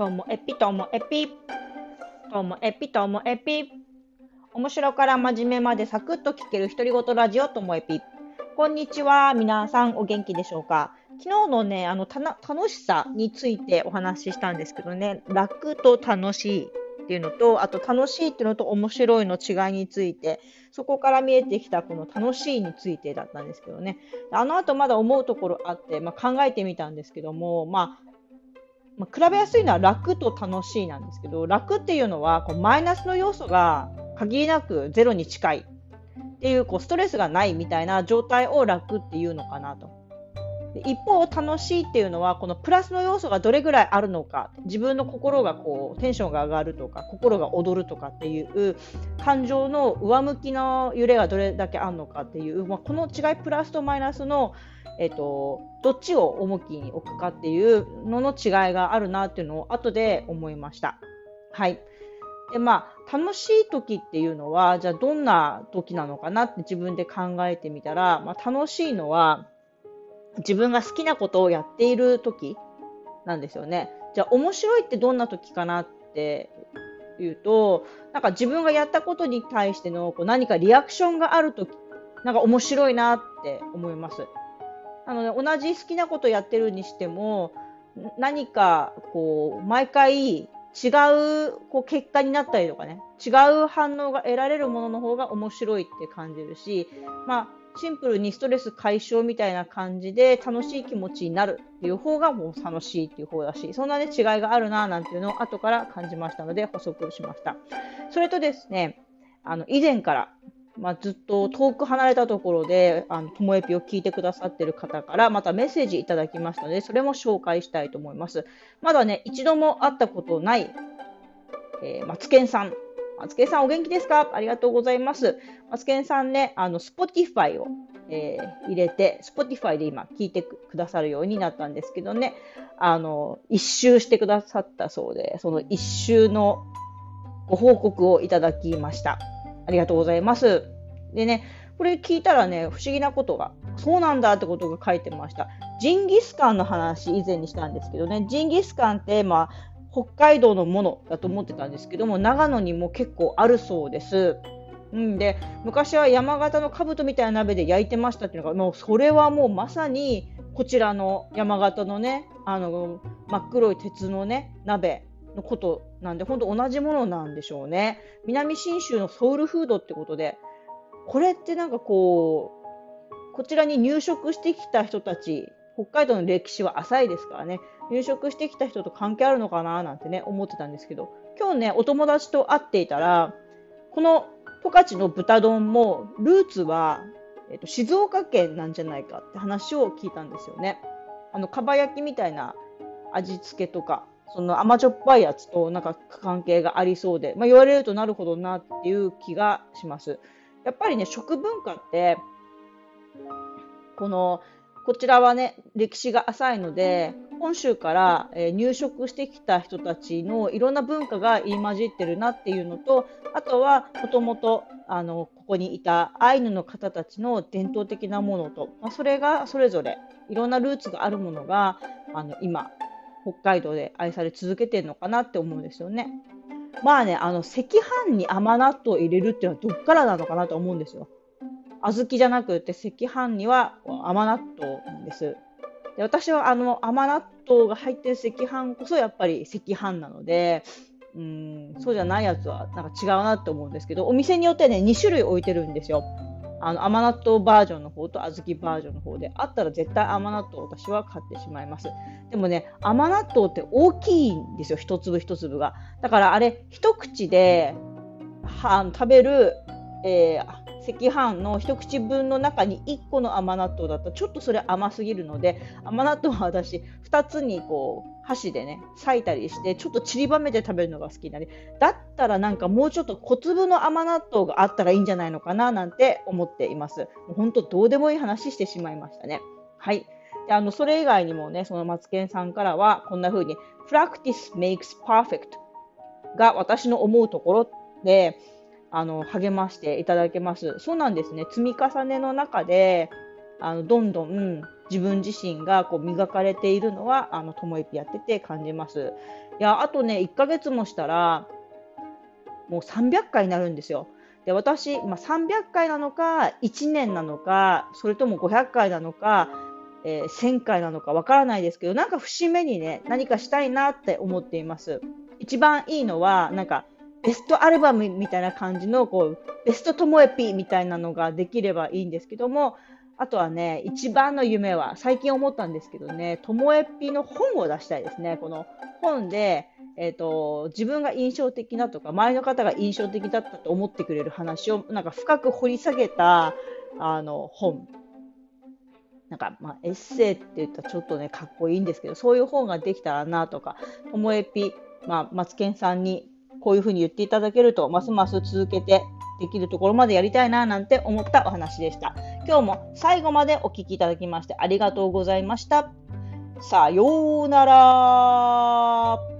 ともエピともエピ。ともエピともエピ。面白から真面目までサクッと聞ける独り言ラジオともエピ。こんにちは。皆さんお元気でしょうか昨日のね、あの、たな楽しさについてお話ししたんですけどね、楽と楽しいっていうのと、あと楽しいっていうのと面白いの違いについて、そこから見えてきたこの楽しいについてだったんですけどね。あの後まだ思うところあって、まあ、考えてみたんですけども、まあ、まあ、比べやすいのは楽と楽しいなんですけど、楽っていうのはこうマイナスの要素が限りなくゼロに近いっていうこうストレスがないみたいな状態を楽っていうのかなと。一方、楽しいっていうのはこのプラスの要素がどれぐらいあるのか自分の心がこうテンションが上がるとか心が踊るとかっていう感情の上向きの揺れがどれだけあるのかっていう、まあ、この違いプラスとマイナスの、えっと、どっちを重きに置くかっていうのの違いがあるなっていうのを後で思いました。はいでまあ、楽しい時っていうのはじゃあどんな時なのかなって自分で考えてみたら、まあ、楽しいのは自分が好きなことをやっている時なんですよね。じゃあ面白いってどんな時かなっていうと、なんか自分がやったことに対してのこう何かリアクションがある時、なんか面白いなって思います。なので同じ好きなことやってるにしても、何かこう毎回違うこう結果になったりとかね、違う反応が得られるものの方が面白いって感じるし、まあシンプルにストレス解消みたいな感じで楽しい気持ちになるっていう方がもう楽しいっていう方だし、そんなね違いがあるななんていうのを後から感じましたので補足しました。それとですね、あの以前から、まあ、ずっと遠く離れたところで、あの、ともえぴを聞いてくださってる方からまたメッセージいただきましたので、それも紹介したいと思います。まだね、一度も会ったことない、えー、マツケンさんマツケンさんお元気ですか？ありがとうございます。マツケンさんね、あの、Spotify を、えー、入れて、Spotify で今聞いてくださるようになったんですけどね、あの、一周してくださったそうで、その一周のご報告をいただきました。ありがとうございます。でね、これ聞いたらね、不思議なことが、そうなんだってことが書いてました。ジンギスカンの話以前にしたんですけどね、ジンギスカンって、まあ、北海道のものだと思ってたんですけども長野にも結構あるそうです。うんで昔は山形の兜みたいな鍋で焼いてましたっていうのがもうそれはもうまさにこちらの山形のねあの真っ黒い鉄のね鍋のことなんで本当同じものなんでしょうね南信州のソウルフードってことでこれってなんかこうこちらに入植してきた人たち北海道の歴史は浅いですからね入植してきた人と関係あるのかななんてね、思ってたんですけど、今日ね、お友達と会っていたら、この十勝の豚丼も、ルーツは、えっと、静岡県なんじゃないかって話を聞いたんですよね。あの、かば焼きみたいな味付けとか、その甘じょっぱいやつとなんか関係がありそうで、まあ、言われるとなるほどなっていう気がします。やっぱりね、食文化って、このこちらはね、歴史が浅いので、本州から、え入植してきた人たちのいろんな文化が入り混じってるなっていうのと、あとはもともとあのここにいたアイヌの方たちの伝統的なものと、まあ、それがそれぞれいろんなルーツがあるものがあの今、北海道で愛され続けてるのかなって思うんですよね。まあね、あの赤飯に甘納豆を入れるっていうのはどっからなのかなと思うんですよ。小豆じゃなくて赤飯には甘納豆なんです。で私はあの甘納豆が入ってる赤飯こそやっぱり赤飯なので、うんそうじゃないやつはなんか違うなって思うんですけど、お店によってね、2種類置いてるんですよ。あの甘納豆バージョンの方と小豆バージョンの方であったら絶対甘納豆私は買ってしまいます。でもね、甘納豆って大きいんですよ、一粒一粒が。だからあれ、一口では食べる、えー、赤飯の一口分の中に1個の甘納豆だった。らちょっとそれ甘すぎるので甘納豆は私2つにこう箸でね裂いたりしてちょっと散りばめて食べるのが好きなでだったらなんかもうちょっと小粒の甘納豆があったらいいんじゃないのかななんて思っています。もう本当どうでもいい話してしまいましたね。はい。であのそれ以外にもねそのマツケンさんからはこんな風に Practice makes perfect が私の思うところであの励ましていただけます。そうなんですね。積み重ねの中で、あのどんどん自分自身がこう磨かれているのは、あの、ともえぴやってて感じます。いや、あとね、1ヶ月もしたら、もう300回になるんですよ。で私、まあ、300回なのか、1年なのか、それとも500回なのか、えー、1000回なのかわからないですけど、なんか節目にね、何かしたいなって思っています。一番いいのは、なんか、ベストアルバムみたいな感じの、こう、ベストトモエピみたいなのができればいいんですけども、あとはね、一番の夢は、最近思ったんですけどね、ともえぴの本を出したいですね。この本で、え、ー、と、自分が印象的だとか、周りの方が印象的だったと思ってくれる話を、なんか深く掘り下げた、あの、本。なんか、まあ、エッセイって言ったらちょっとね、かっこいいんですけど、そういう本ができたらなとか、ともえぴ、まあ、マツケンさんにこういうふうに言っていただけると、ますます続けてできるところまでやりたいななんて思ったお話でした。今日も最後までお聴きいただきましてありがとうございました。さようなら。